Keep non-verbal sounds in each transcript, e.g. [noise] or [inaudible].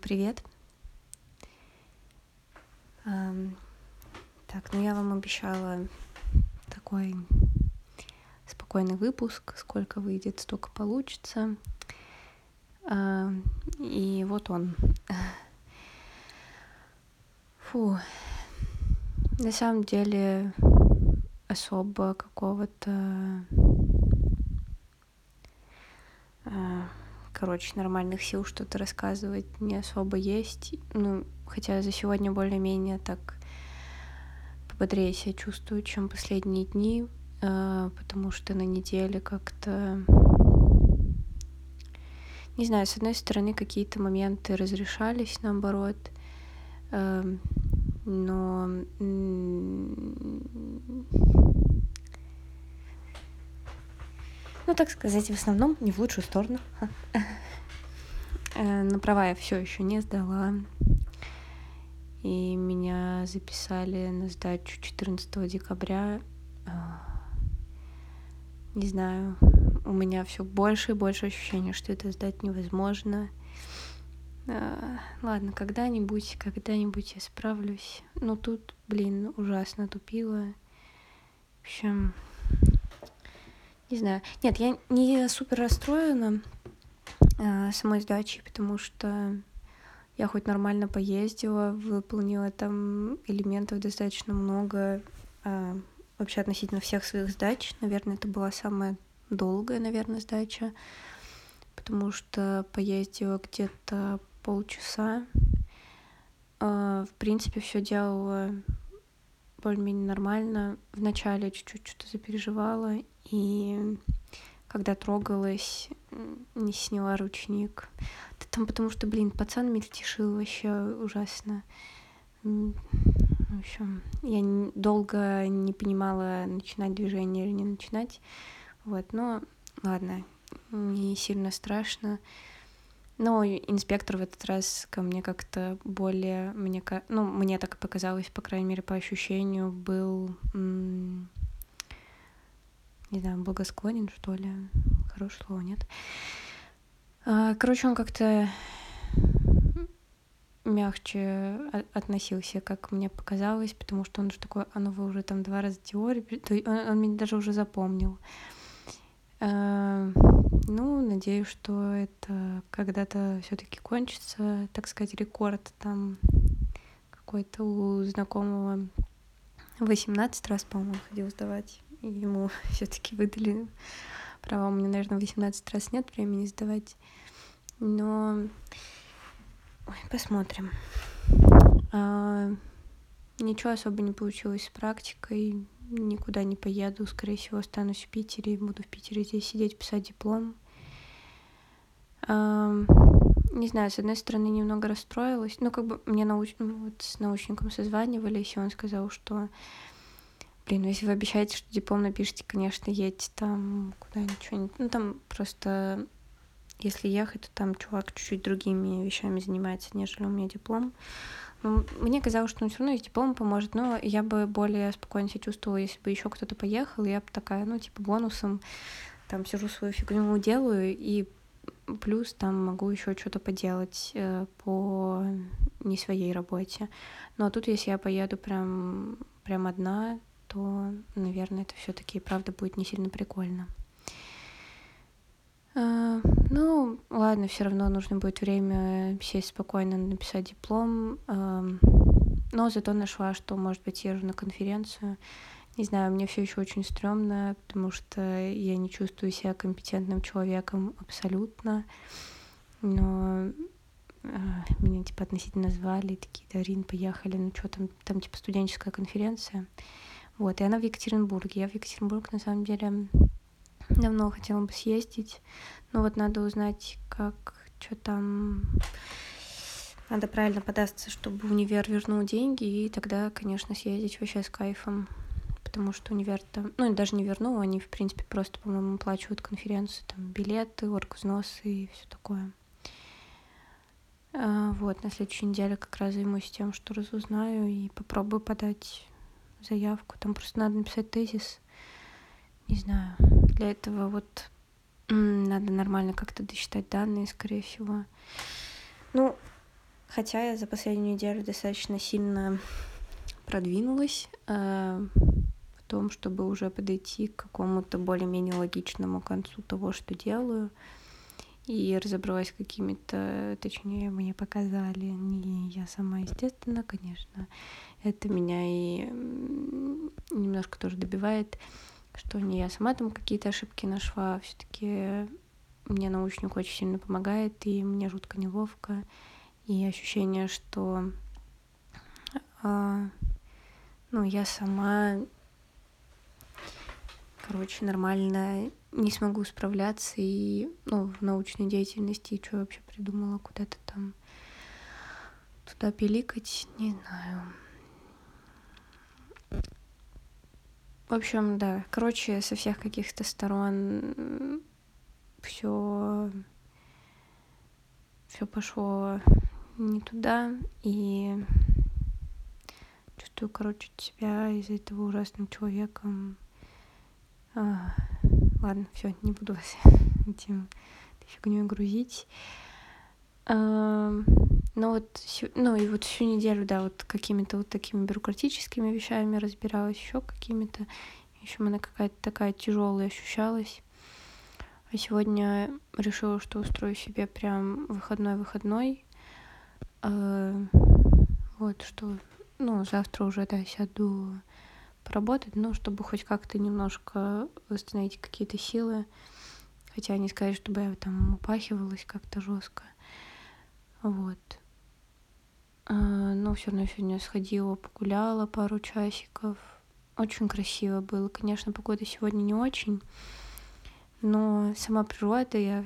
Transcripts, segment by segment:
привет. Так, ну я вам обещала такой спокойный выпуск. Сколько выйдет, столько получится. И вот он. Фу. На самом деле особо какого-то короче, нормальных сил что-то рассказывать не особо есть. Ну, хотя за сегодня более-менее так пободрее себя чувствую, чем последние дни, э, потому что на неделе как-то... Не знаю, с одной стороны, какие-то моменты разрешались, наоборот, э, но ну, так сказать, в основном не в лучшую сторону. Э, на права я все еще не сдала. И меня записали на сдачу 14 декабря. Э, не знаю, у меня все больше и больше ощущения, что это сдать невозможно. Э, ладно, когда-нибудь, когда-нибудь я справлюсь. Но тут, блин, ужасно тупила. В общем, не знаю. Нет, я не супер расстроена э, самой сдачей, потому что я хоть нормально поездила, выполнила там элементов достаточно много. Э, вообще относительно всех своих сдач. Наверное, это была самая долгая, наверное, сдача, потому что поездила где-то полчаса. Э, в принципе, все делала более-менее нормально. Вначале чуть-чуть что-то запереживала, и когда трогалась, не сняла ручник. Да там потому что, блин, пацан мельтешил вообще ужасно. В общем, я долго не понимала, начинать движение или не начинать. Вот, но ладно, не сильно страшно. Но инспектор в этот раз ко мне как-то более, мне, ну, мне так показалось, по крайней мере, по ощущению, был, не знаю, благосклонен, что ли. Хорошее слово, нет? А, короче, он как-то мягче относился, как мне показалось, потому что он же такой, а ну вы уже там два раза теорию, он, он меня даже уже запомнил. Ну, надеюсь, что это когда-то все-таки кончится, так сказать, рекорд там какой-то у знакомого 18 раз, по-моему, ходил сдавать, и ему [laughs] все-таки выдали права. У меня, наверное, 18 раз нет времени сдавать, но Ой, посмотрим. А, ничего особо не получилось с практикой никуда не поеду, скорее всего, останусь в Питере и буду в Питере здесь сидеть, писать диплом. Не знаю, с одной стороны, немного расстроилась. Ну, как бы мне науч... Ну, вот с научником созванивались, и он сказал, что блин, ну если вы обещаете, что диплом напишите, конечно, едьте там куда-нибудь, ну там просто если ехать, то там чувак чуть-чуть другими вещами занимается, нежели у меня диплом. Мне казалось, что он все равно и диплом поможет, но я бы более спокойно себя чувствовала, если бы еще кто-то поехал, я бы такая, ну, типа, бонусом там сижу свою фигню делаю, и плюс там могу еще что-то поделать э, по не своей работе. Но тут, если я поеду прям, прям одна, то, наверное, это все-таки правда будет не сильно прикольно. А, ну, ладно, все равно нужно будет время сесть спокойно, написать диплом. Но зато нашла, что, может быть, езжу на конференцию. Не знаю, мне все еще очень стрёмно, потому что я не чувствую себя компетентным человеком абсолютно. Но э, меня типа относительно звали, такие, Дарин, поехали, ну что там, там типа студенческая конференция. Вот, и она в Екатеринбурге. Я в Екатеринбург, на самом деле, Давно хотела бы съездить, но вот надо узнать, как, что там... Надо правильно податься, чтобы универ вернул деньги, и тогда, конечно, съездить вообще с кайфом. Потому что универ там, ну, даже не вернул, они, в принципе, просто, по-моему, оплачивают конференцию, там, билеты, оргвзносы и все такое. А, вот, на следующей неделе как раз займусь тем, что разузнаю и попробую подать заявку. Там просто надо написать тезис. Не знаю, для этого вот надо нормально как-то досчитать данные, скорее всего. Ну, Хотя я за последнюю неделю достаточно сильно продвинулась э, в том, чтобы уже подойти к какому-то более-менее логичному концу того, что делаю. И разобралась какими-то, точнее, мне показали, не я сама, естественно, конечно. Это меня и немножко тоже добивает, что не я сама там какие-то ошибки нашла, все таки мне научник очень сильно помогает, и мне жутко неловко и ощущение, что а, ну, я сама, короче, нормально не смогу справляться и, ну, в научной деятельности, и что вообще придумала куда-то там туда пиликать, не знаю. В общем, да, короче, со всех каких-то сторон все все пошло не туда, и чувствую, короче, себя из-за этого ужасным человеком. А, ладно, все, не буду вас [laughs] этим фигней грузить. А, ну вот, ну и вот всю неделю, да, вот какими-то вот такими бюрократическими вещами разбиралась, еще какими-то. Еще она какая-то такая тяжелая ощущалась. А сегодня решила, что устрою себе прям выходной-выходной. А, вот, что, ну, завтра уже, да, сяду поработать, ну, чтобы хоть как-то немножко восстановить какие-то силы. Хотя не сказать, чтобы я там упахивалась как-то жестко. Вот. А, но все равно сегодня сходила, погуляла пару часиков. Очень красиво было. Конечно, погода сегодня не очень, но сама природа, я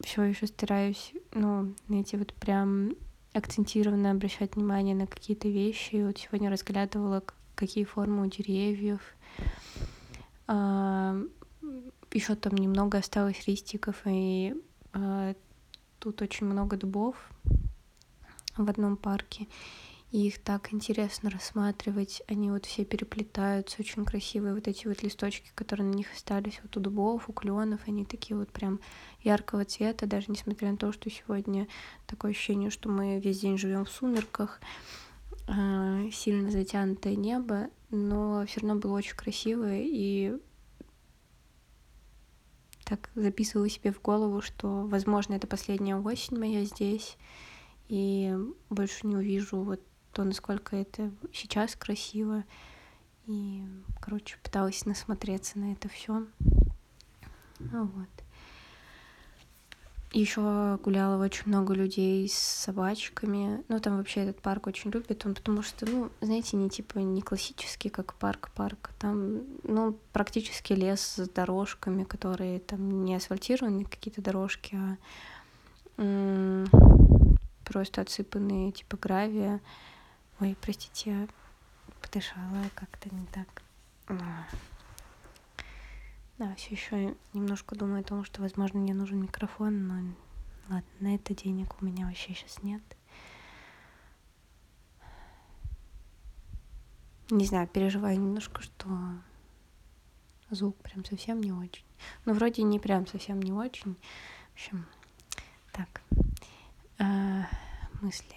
все еще стараюсь, ну, знаете, вот прям акцентированно обращать внимание на какие-то вещи. И вот сегодня разглядывала, какие формы у деревьев. А, еще там немного осталось листиков, и а, тут очень много дубов в одном парке и их так интересно рассматривать. Они вот все переплетаются, очень красивые вот эти вот листочки, которые на них остались вот у дубов, у кленов, они такие вот прям яркого цвета, даже несмотря на то, что сегодня такое ощущение, что мы весь день живем в сумерках, а, сильно затянутое небо, но все равно было очень красиво и так записывала себе в голову, что, возможно, это последняя осень моя здесь, и больше не увижу вот то, насколько это сейчас красиво. И, короче, пыталась насмотреться на это все. Вот. Еще гуляла очень много людей с собачками. Ну, там вообще этот парк очень любит он, потому что, ну, знаете, не типа не классический, как парк-парк. Там, ну, практически лес с дорожками, которые там не асфальтированные какие-то дорожки, а просто отсыпанные типа гравия. Ой, простите, я подышала как-то не так. Да, все еще немножко думаю о том, что, возможно, мне нужен микрофон, но ладно, на это денег у меня вообще сейчас нет. Не знаю, переживаю немножко, что звук прям совсем не очень. Ну, вроде не прям совсем не очень. В общем, так. А, мысли.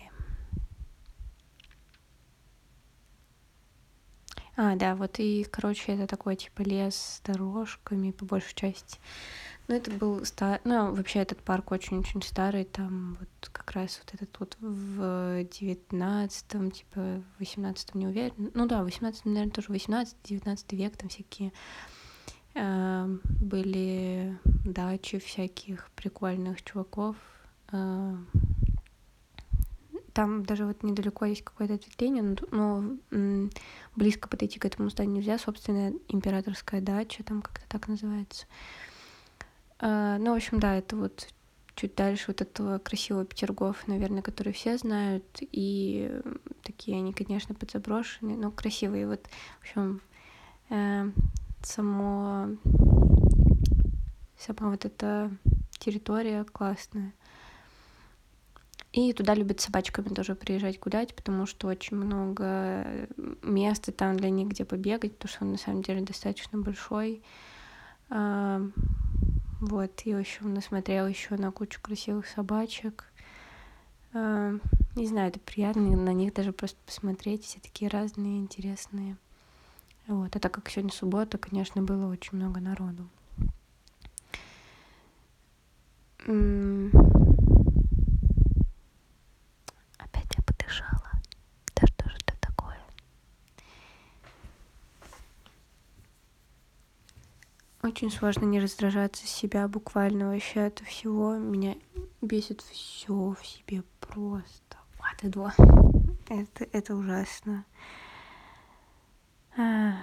А, да, вот и, короче, это такой, типа, лес с дорожками, по большей части. Ну, это был стар... Ну, вообще, этот парк очень-очень старый, там вот как раз вот этот вот в девятнадцатом, типа, восемнадцатом, не уверен. Ну да, восемнадцатом, наверное, тоже восемнадцатый, девятнадцатый век, там всякие э, были дачи всяких прикольных чуваков, э, там даже вот недалеко есть какое-то ответвление, но, но близко подойти к этому зданию нельзя, собственная императорская дача, там как-то так называется. А, ну, в общем, да, это вот чуть дальше вот этого красивого Петергофа, наверное, который все знают, и такие они, конечно, подзаброшенные, но красивые. Вот, в общем, э, само, сама вот эта территория классная. И туда любят собачками тоже приезжать гулять, потому что очень много места там для них, где побегать, потому что он на самом деле достаточно большой. А, вот, и в общем насмотрела еще на кучу красивых собачек. Э, не знаю, это приятно на них даже просто посмотреть, все такие разные, интересные. Вот. А так как сегодня суббота, конечно, было очень много народу. Опять я подышала. Да что же это такое? Очень сложно не раздражаться себя буквально вообще от всего. Меня бесит все в себе просто. Вот и два. Это, это ужасно. А.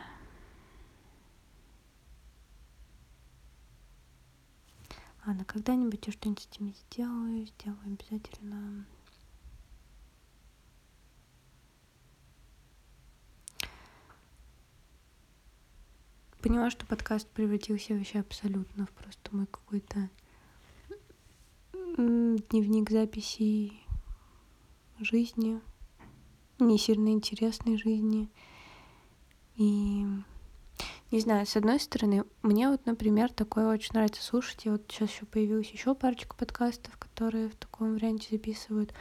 Ладно, когда-нибудь я что-нибудь с этим сделаю, сделаю обязательно. Поняла, что подкаст превратился вообще абсолютно в просто мой какой-то дневник записей жизни, не сильно интересной жизни. И не знаю, с одной стороны, мне вот, например, такое очень нравится слушать. И вот сейчас еще появилась еще парочка подкастов, которые в таком варианте записывают.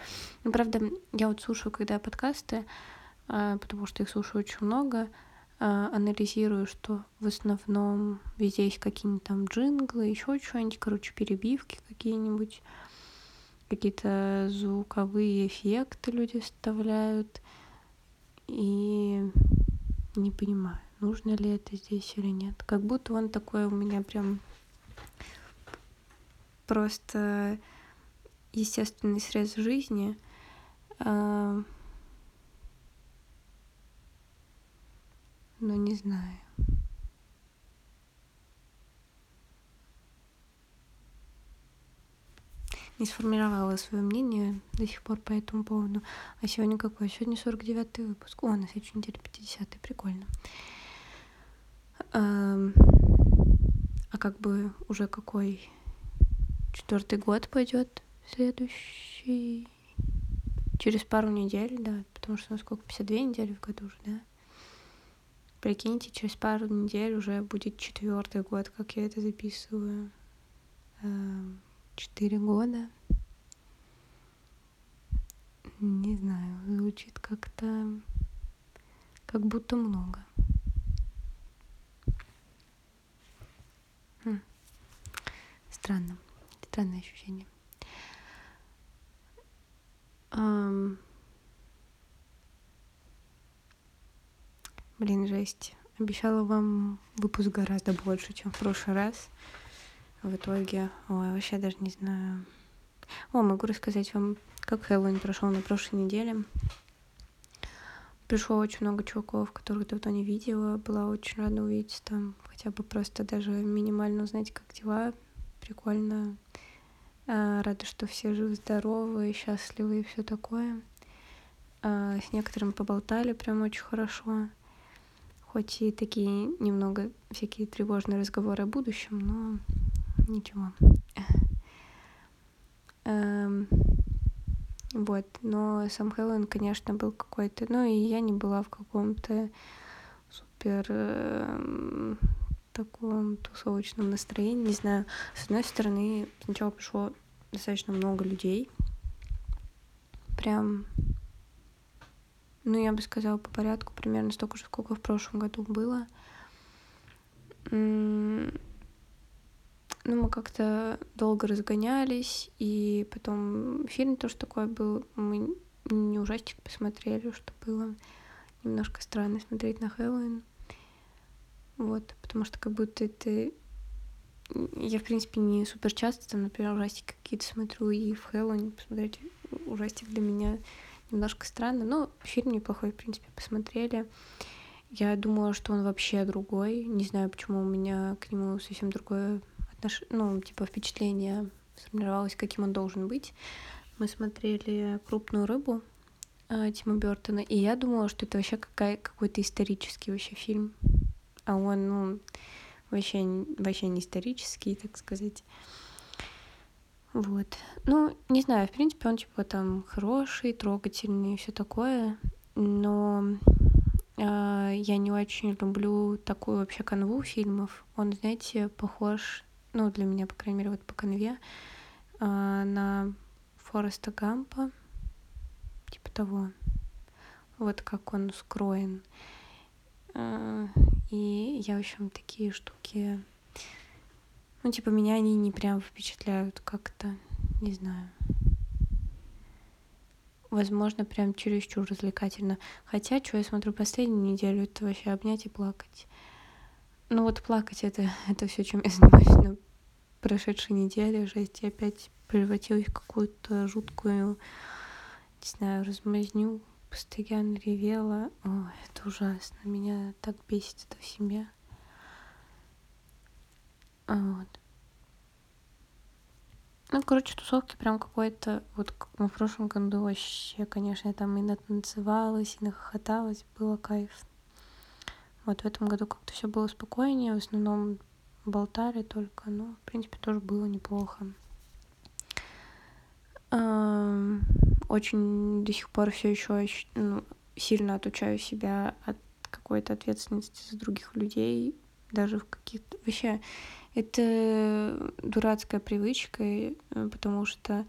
Ну, правда, я вот слушаю, когда подкасты, а, потому что их слушаю очень много, анализирую, что в основном везде есть какие-нибудь там джинглы, еще что-нибудь, короче, перебивки какие-нибудь, какие-то звуковые эффекты люди вставляют. И не понимаю нужно ли это здесь или нет. Как будто он такой у меня прям просто естественный срез жизни. Но не знаю. не сформировала свое мнение до сих пор по этому поводу. А сегодня какой? Сегодня 49 выпуск. О, на следующей неделе 50 прикольно. А как бы уже какой четвертый год пойдет следующий через пару недель, да, потому что у нас сколько, 52 недели в году уже, да? Прикиньте, через пару недель уже будет четвертый год, как я это записываю. Четыре года. Не знаю, звучит как-то как будто много. странно. Странное ощущение. Um... Блин, жесть. Обещала вам выпуск гораздо больше, чем в прошлый раз. В итоге, ой, вообще даже не знаю. О, могу рассказать вам, как Хэллоуин прошел на прошлой неделе. Пришло очень много чуваков, которых давно не видела. Была очень рада увидеть там хотя бы просто даже минимально узнать, как дела прикольно. А, рада, что все живы-здоровы, счастливы и все такое. А, с некоторыми поболтали прям очень хорошо. Хоть и такие немного всякие тревожные разговоры о будущем, но ничего. Эм, вот, но сам Хэллоуин, конечно, был какой-то... Ну, и я не была в каком-то супер эм, таком тусовочном настроении, не знаю. С одной стороны, сначала пришло достаточно много людей. Прям, ну, я бы сказала, по порядку, примерно столько же, сколько в прошлом году было. Ну, мы как-то долго разгонялись, и потом фильм тоже такой был. Мы не ужастик посмотрели, что было немножко странно смотреть на Хэллоуин. Вот, потому что как будто это... Я, в принципе, не супер часто, там, например, ужастики какие-то смотрю, и в Хэллоуин посмотреть ужастик для меня немножко странно. Но фильм неплохой, в принципе, посмотрели. Я думала, что он вообще другой. Не знаю, почему у меня к нему совсем другое отношение, ну, типа, впечатление сформировалось, каким он должен быть. Мы смотрели «Крупную рыбу» э, Тима Бертона, и я думала, что это вообще какая, какой-то исторический вообще фильм а он, ну, вообще, вообще не исторический, так сказать. Вот. Ну, не знаю, в принципе, он типа там хороший, трогательный и все такое, но э, я не очень люблю такую вообще канву фильмов. Он, знаете, похож, ну, для меня, по крайней мере, вот по канве, э, на Фореста Гампа. типа того. Вот как он устроен. А, и я, в общем, такие штуки... Ну, типа, меня они не прям впечатляют как-то, не знаю. Возможно, прям чересчур развлекательно. Хотя, что я смотрю последнюю неделю, это вообще обнять и плакать. Ну вот плакать это, [laughs] это все, чем я занимаюсь на прошедшей неделе. Жесть, я опять превратилась в какую-то жуткую, не знаю, размазню. Постоянно ревела. О, это ужасно. Меня так бесит это в. А вот. Ну, короче, тусовки прям какой-то, вот в прошлом году вообще, конечно, я там и натанцевалась, и нахохоталась, было кайф. Вот в этом году как-то все было спокойнее, в основном болтали только, но, в принципе, тоже было неплохо. Очень до сих пор все еще ну, сильно отучаю себя от какой-то ответственности за других людей, даже в каких-то... Вообще, это дурацкая привычка, э, потому что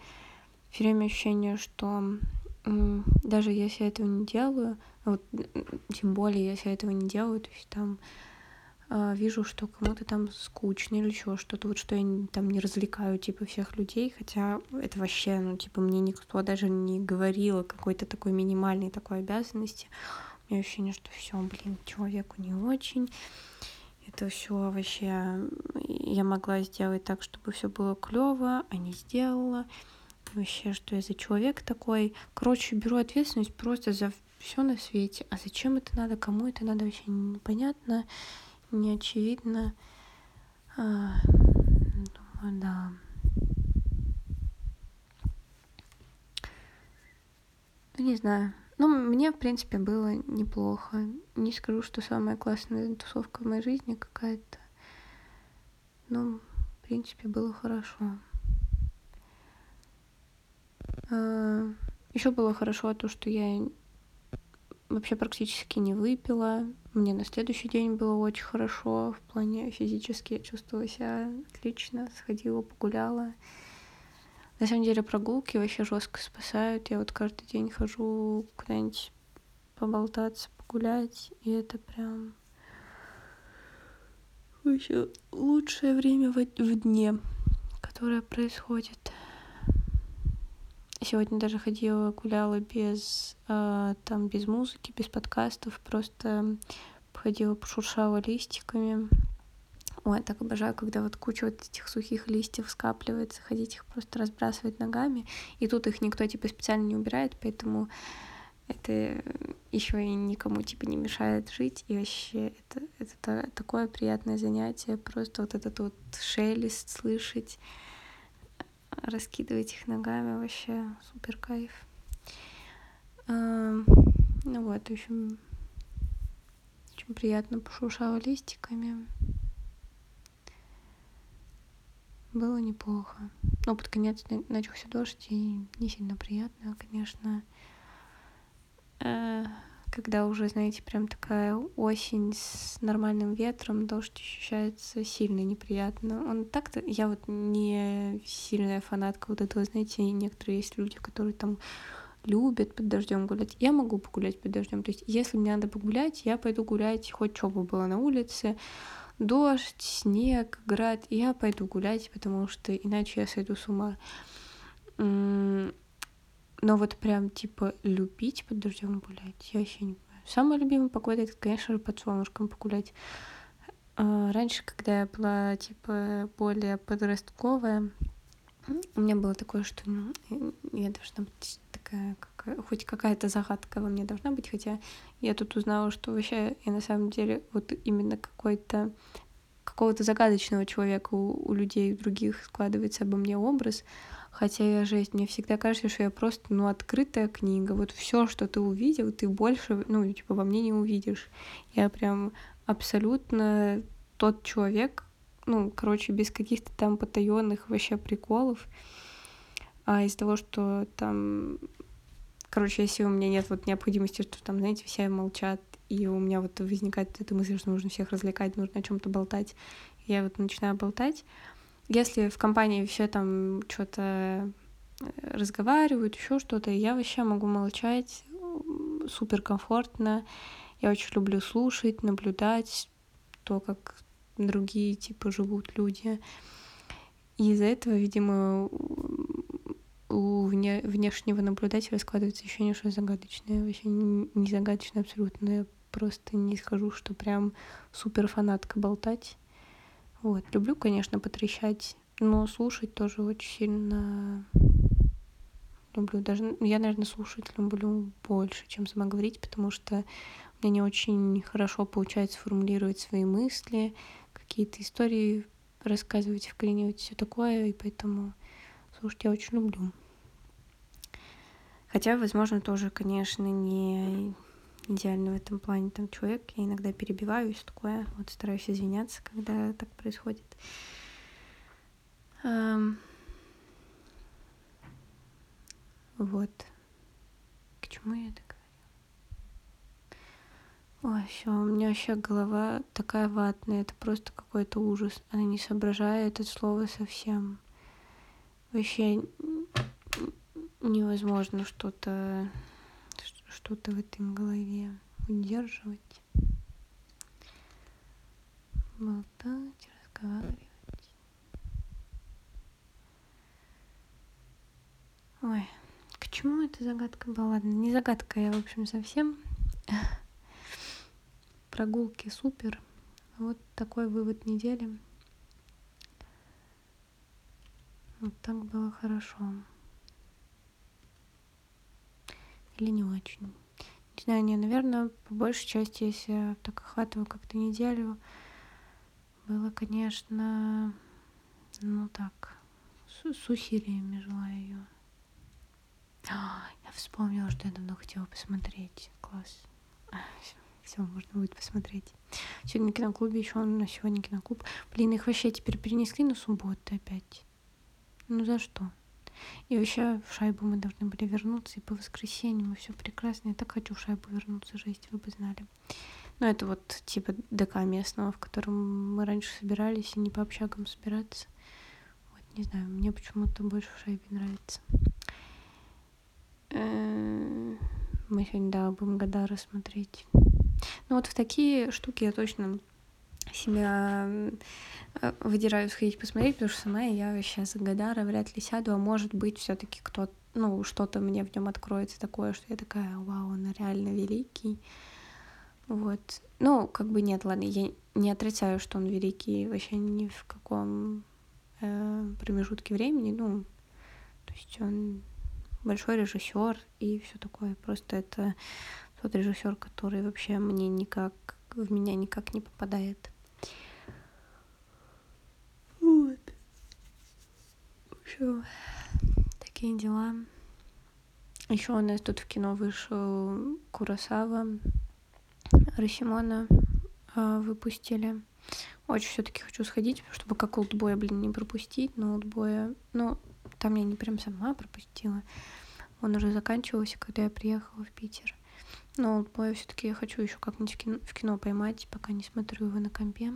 все время ощущение, что даже если я этого не делаю, вот тем более, если я этого не делаю, то есть там э, вижу, что кому-то там скучно или еще что-то, вот что я там не развлекаю типа всех людей, хотя это вообще, ну типа мне никто даже не говорил о какой-то такой минимальной такой обязанности. У меня ощущение, что все, блин, человеку не очень. Это все вообще я могла сделать так, чтобы все было клево, а не сделала вообще, что я за человек такой. Короче, беру ответственность просто за все на свете. А зачем это надо, кому это надо, вообще непонятно, не очевидно. А, думаю, да. Ну, не знаю. Ну, мне, в принципе, было неплохо. Не скажу, что самая классная тусовка в моей жизни какая-то. Ну, в принципе, было хорошо. А, Еще было хорошо то, что я вообще практически не выпила. Мне на следующий день было очень хорошо. В плане физически я чувствовала себя отлично. Сходила, погуляла. На самом деле прогулки вообще жестко спасают. Я вот каждый день хожу куда-нибудь поболтаться, погулять. И это прям вообще лучшее время в, в дне, которое происходит. Сегодня даже ходила, гуляла без, э, там, без музыки, без подкастов, просто ходила, пошуршала листиками. Ой, так обожаю, когда вот куча вот этих сухих листьев скапливается, ходить их просто разбрасывать ногами, и тут их никто типа специально не убирает, поэтому это еще и никому типа не мешает жить, и вообще это, это такое приятное занятие, просто вот этот вот шелест слышать, раскидывать их ногами вообще супер кайф. Ну вот, в общем, очень приятно пошуршала листиками. Было неплохо. Но под конец начался дождь, и не сильно приятно, конечно. Э, когда уже, знаете, прям такая осень с нормальным ветром, дождь ощущается сильно неприятно. Он так-то, я вот не сильная фанатка вот этого, знаете, некоторые есть люди, которые там любят под дождем гулять. Я могу погулять под дождем. То есть, если мне надо погулять, я пойду гулять, хоть что бы было на улице. Дождь, снег, град, я пойду гулять, потому что иначе я сойду с ума. Но вот прям, типа, любить под дождем гулять, я вообще не понимаю. Самая любимая погода, это, конечно же, под солнышком погулять. А, раньше, когда я была, типа, более подростковая, у меня было такое, что ну, я должна быть такая, как, хоть какая-то загадка во мне должна быть, хотя я тут узнала, что вообще я на самом деле вот именно какой-то какого-то загадочного человека у, у людей, у других складывается обо мне образ, Хотя я жесть, мне всегда кажется, что я просто, ну, открытая книга. Вот все, что ты увидел, ты больше, ну, типа, во мне не увидишь. Я прям абсолютно тот человек, ну, короче, без каких-то там потаенных вообще приколов. А из-за того, что там, короче, если у меня нет вот необходимости, что там, знаете, все молчат, и у меня вот возникает эта мысль, что нужно всех развлекать, нужно о чем-то болтать, я вот начинаю болтать, если в компании все там что-то разговаривают, еще что-то, я вообще могу молчать супер комфортно. Я очень люблю слушать, наблюдать то, как другие типа живут люди. И из-за этого, видимо, у вне, внешнего наблюдателя складывается ощущение, что я загадочная. Вообще не загадочная абсолютно. Я просто не схожу, что прям супер фанатка болтать. Вот. Люблю, конечно, потрещать, но слушать тоже очень сильно люблю. Даже я, наверное, слушать люблю больше, чем сама говорить, потому что мне не очень хорошо получается формулировать свои мысли, какие-то истории рассказывать, вклинивать, все такое, и поэтому слушать я очень люблю. Хотя, возможно, тоже, конечно, не идеальный в этом плане там человек. Я иногда перебиваюсь, такое. Вот стараюсь извиняться, когда так происходит. Вот. К чему я это говорила? Ой, все, у меня вообще голова такая ватная, это просто какой-то ужас. Она не соображает это слово совсем. Вообще невозможно что-то что-то в этой голове удерживать, болтать, разговаривать. Ой, к чему эта загадка была? Ладно, не загадка я, в общем, совсем. [laughs] Прогулки супер. Вот такой вывод недели. Вот так было хорошо. Или не очень. Не знаю, не, наверное, по большей части, если я так охватываю как-то неделю, было, конечно, ну так, с, с усилиями ее. Я вспомнила, что я давно хотела посмотреть. Класс. Все, можно будет посмотреть. Сегодня киноклубе еще на сегодня киноклуб. Блин, их вообще теперь перенесли на субботу опять. Ну за что? И вообще в шайбу мы должны были вернуться, и по воскресеньям, и все прекрасно. Я так хочу в шайбу вернуться, жесть, вы бы знали. Ну, это вот типа ДК местного, в котором мы раньше собирались, и не по общагам собираться. Вот, не знаю, мне почему-то больше в шайбе нравится. Э, мы сегодня, да, будем года рассмотреть. Ну вот в такие штуки я точно себя э, выдираю сходить посмотреть, потому что сама я вообще за Гадара вряд ли сяду, а может быть все таки кто ну, что-то мне в нем откроется такое, что я такая, вау, он реально великий. Вот. Ну, как бы нет, ладно, я не отрицаю, что он великий вообще ни в каком э, промежутке времени, ну, то есть он большой режиссер и все такое. Просто это тот режиссер, который вообще мне никак в меня никак не попадает. Вот. В общем, такие дела. Еще у нас тут в кино вышел Курасава, Росимона э, выпустили. Очень все-таки хочу сходить, чтобы как олдбоя, блин, не пропустить, но олдбоя, ну, там я не прям сама пропустила. Он уже заканчивался, когда я приехала в Питер. Но олдбоя все-таки я хочу еще как-нибудь в кино, в кино поймать, пока не смотрю его на компе.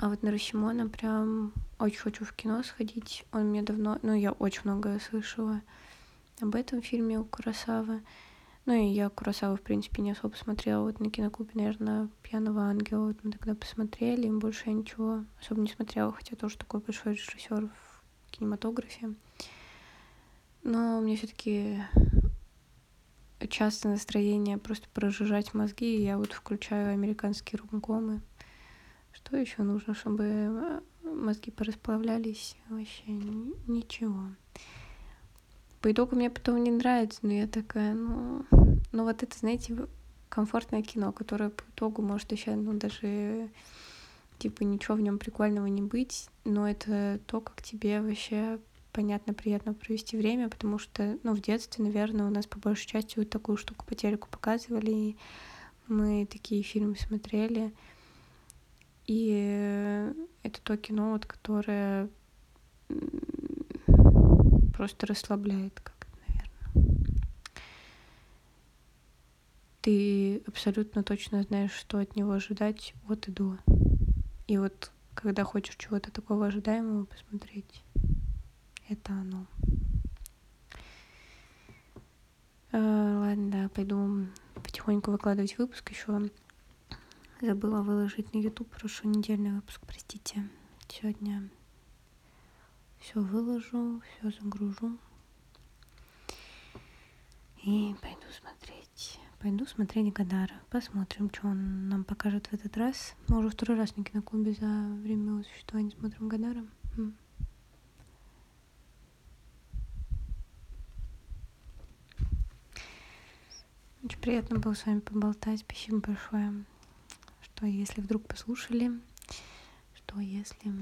А вот на Росимона прям очень хочу в кино сходить. Он мне давно... Ну, я очень многое слышала об этом фильме у Курасавы. Ну, и я Курасаву, в принципе, не особо смотрела. Вот на киноклубе, наверное, «Пьяного ангела» вот мы тогда посмотрели, и больше я ничего особо не смотрела, хотя тоже такой большой режиссер в кинематографе. Но мне все таки часто настроение просто прожижать мозги, и я вот включаю американские румкомы. Что еще нужно, чтобы э, мозги порасплавлялись? Вообще ничего. По итогу мне потом не нравится, но я такая, ну, ну вот это, знаете, комфортное кино, которое по итогу может еще, ну, даже типа ничего в нем прикольного не быть, но это то, как тебе вообще понятно, приятно провести время, потому что, ну, в детстве, наверное, у нас по большей части вот такую штуку по телеку показывали, и мы такие фильмы смотрели. И это то кино, вот, которое просто расслабляет как-то, наверное. Ты абсолютно точно знаешь, что от него ожидать от и до. И вот когда хочешь чего-то такого ожидаемого посмотреть. Это оно. Э, ладно, да, пойду потихоньку выкладывать выпуск еще. Забыла выложить на YouTube прошлый недельный выпуск, простите. Сегодня все выложу, все загружу. И пойду смотреть. Пойду смотреть Гадара. Посмотрим, что он нам покажет в этот раз. Мы уже второй раз на киноклубе за время его существования смотрим Гадара. Очень приятно было с вами поболтать. Спасибо большое, что если вдруг послушали, что если...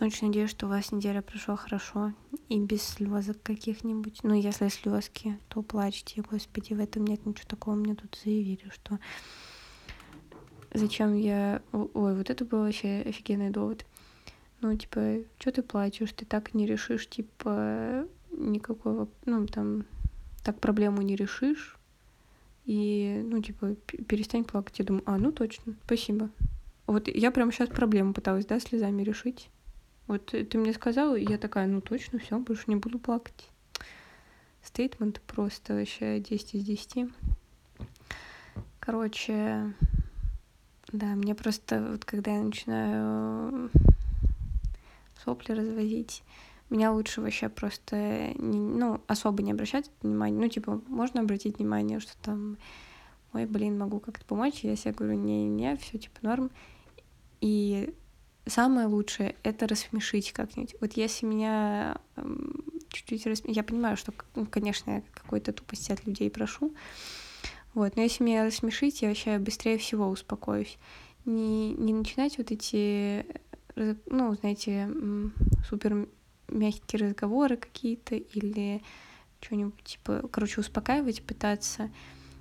Очень надеюсь, что у вас неделя прошла хорошо и без слезок каких-нибудь. Ну, если слезки, то плачьте. Господи, в этом нет ничего такого. Мне тут заявили, что зачем я... Ой, вот это был вообще офигенный довод. Ну, типа, что ты плачешь? Ты так не решишь, типа, никакого, ну, там, так проблему не решишь. И, ну, типа, перестань плакать. Я думаю, а, ну точно, спасибо. Вот я прямо сейчас проблему пыталась, да, слезами решить. Вот ты мне сказала, и я такая, ну точно, все, больше не буду плакать. Стейтмент просто вообще 10 из 10. Короче, да, мне просто, вот когда я начинаю сопли развозить, меня лучше вообще просто, не, ну, особо не обращать внимания. Ну, типа, можно обратить внимание, что там, ой, блин, могу как-то помочь. Я себе говорю, не-не, все типа норм. И самое лучшее — это рассмешить как-нибудь. Вот если меня чуть-чуть рассмешить... Я понимаю, что, ну, конечно, я какой-то тупости от людей прошу, вот, но если меня рассмешить, я вообще быстрее всего успокоюсь. Не, не начинать вот эти, ну, знаете, супер мягкие разговоры какие-то или что-нибудь типа, короче, успокаивать пытаться.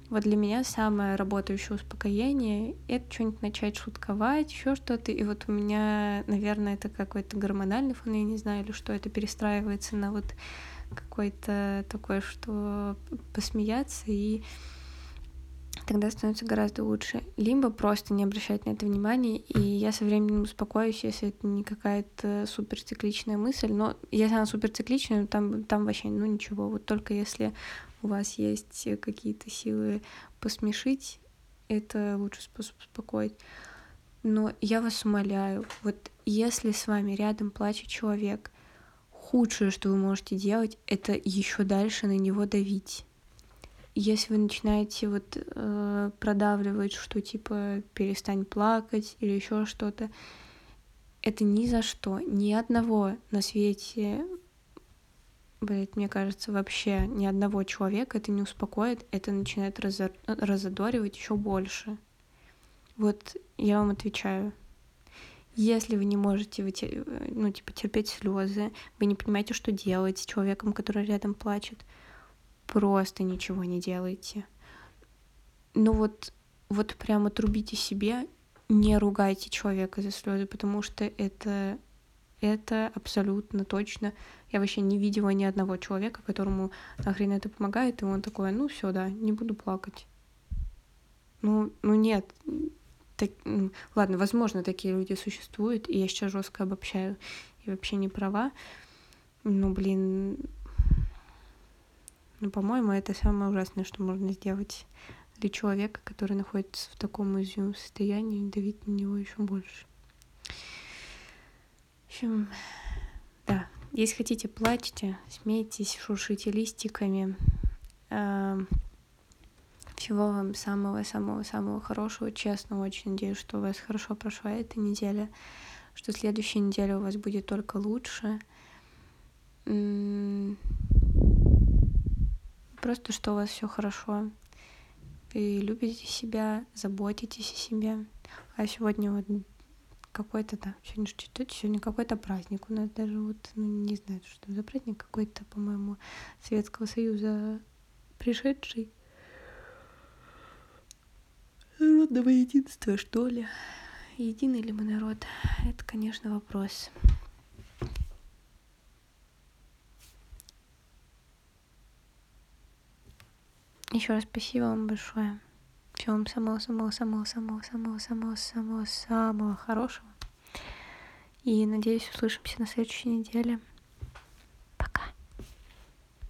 Вот для меня самое работающее успокоение — это что-нибудь начать шутковать, еще что-то. И вот у меня, наверное, это какой-то гормональный фон, я не знаю, или что это перестраивается на вот какой-то такой, что посмеяться и тогда становится гораздо лучше. Либо просто не обращать на это внимания, и я со временем успокоюсь, если это не какая-то суперцикличная мысль. Но если она суперцикличная, там, там вообще, ну ничего. Вот только если у вас есть какие-то силы посмешить, это лучший способ успокоить. Но я вас умоляю, вот если с вами рядом плачет человек, худшее, что вы можете делать, это еще дальше на него давить если вы начинаете вот э, продавливать, что типа перестань плакать или еще что-то, это ни за что, ни одного на свете, блядь, мне кажется, вообще ни одного человека это не успокоит, это начинает разор- разодоривать еще больше. Вот я вам отвечаю. Если вы не можете выте- ну, типа, терпеть слезы, вы не понимаете, что делать с человеком, который рядом плачет, просто ничего не делайте. Ну вот, вот прямо трубите себе, не ругайте человека за слезы, потому что это, это абсолютно точно. Я вообще не видела ни одного человека, которому нахрен это помогает, и он такой, ну все, да, не буду плакать. Ну, ну нет. Так, ладно, возможно, такие люди существуют, и я сейчас жестко обобщаю и вообще не права. Ну, блин, ну, по-моему, это самое ужасное, что можно сделать для человека, который находится в таком уязвимом состоянии, давить на него еще больше. В общем, да, если хотите, плачьте, смейтесь, шуршите листиками. Всего вам самого-самого-самого хорошего. Честно, очень надеюсь, что у вас хорошо прошла эта неделя, что следующая неделя у вас будет только лучше. Просто что у вас все хорошо. Вы любите себя, заботитесь о себе. А сегодня вот какой-то, да, сегодня что сегодня какой-то праздник у нас даже вот, ну, не знаю, что за праздник, какой-то, по-моему, Советского Союза пришедший. Народного единства, что ли? Единый ли мы народ? Это, конечно, вопрос. Еще раз спасибо вам большое. Всего вам самого, самого, самого, самого, самого, самого, самого, самого хорошего. И надеюсь, услышимся на следующей неделе.